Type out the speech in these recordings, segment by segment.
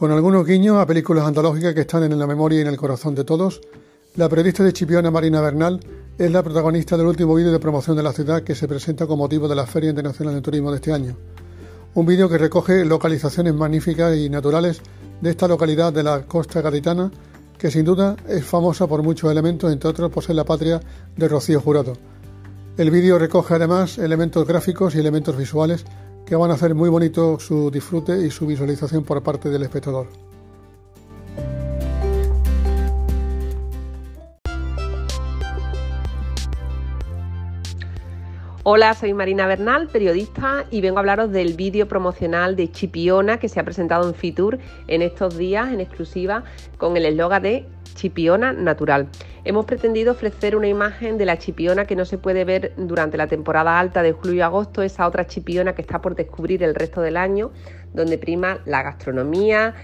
Con algunos guiños a películas antológicas que están en la memoria y en el corazón de todos, la periodista de Chipiona Marina Bernal es la protagonista del último vídeo de promoción de la ciudad que se presenta con motivo de la Feria Internacional de Turismo de este año. Un vídeo que recoge localizaciones magníficas y naturales de esta localidad de la costa gaditana, que sin duda es famosa por muchos elementos, entre otros por ser la patria de Rocío Jurado. El vídeo recoge además elementos gráficos y elementos visuales que van a hacer muy bonito su disfrute y su visualización por parte del espectador. Hola, soy Marina Bernal, periodista, y vengo a hablaros del vídeo promocional de Chipiona que se ha presentado en Fitur en estos días en exclusiva con el eslogan de Chipiona Natural. Hemos pretendido ofrecer una imagen de la chipiona que no se puede ver durante la temporada alta de julio y agosto, esa otra chipiona que está por descubrir el resto del año, donde prima la gastronomía,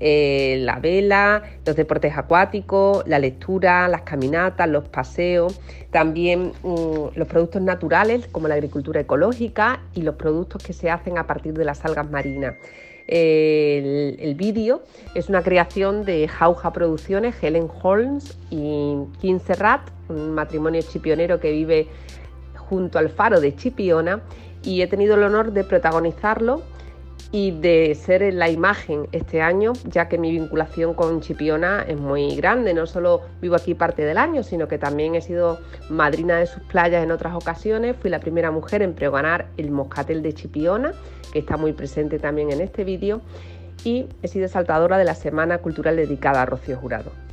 eh, la vela, los deportes acuáticos, la lectura, las caminatas, los paseos, también mm, los productos naturales como la agricultura ecológica y los productos que se hacen a partir de las algas marinas. el, el vídeo es una creación de Jauja Producciones, Helen Holmes y Kim Serrat, un matrimonio chipionero que vive junto al faro de Chipiona y he tenido el honor de protagonizarlo y de ser la imagen este año, ya que mi vinculación con Chipiona es muy grande. No solo vivo aquí parte del año, sino que también he sido madrina de sus playas en otras ocasiones. Fui la primera mujer en pregonar el moscatel de Chipiona, que está muy presente también en este vídeo. Y he sido saltadora de la Semana Cultural dedicada a Rocío Jurado.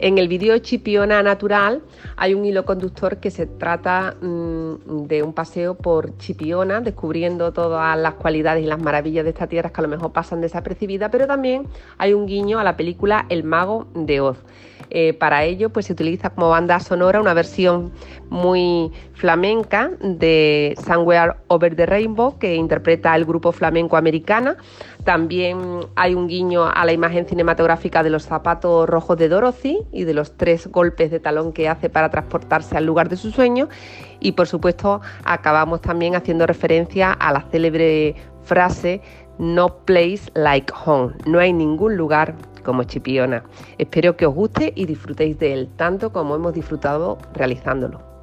En el vídeo Chipiona Natural hay un hilo conductor que se trata mmm, de un paseo por Chipiona, descubriendo todas las cualidades y las maravillas de esta tierra que a lo mejor pasan desapercibidas, pero también hay un guiño a la película El Mago de Oz. Eh, para ello, pues se utiliza como banda sonora una versión muy flamenca de Somewhere Over the Rainbow que interpreta el grupo flamenco americana. También hay un guiño a la imagen cinematográfica de los zapatos rojos de Dorothy y de los tres golpes de talón que hace para transportarse al lugar de su sueño. Y por supuesto, acabamos también haciendo referencia a la célebre frase No place like home. No hay ningún lugar como Chipiona. Espero que os guste y disfrutéis de él tanto como hemos disfrutado realizándolo.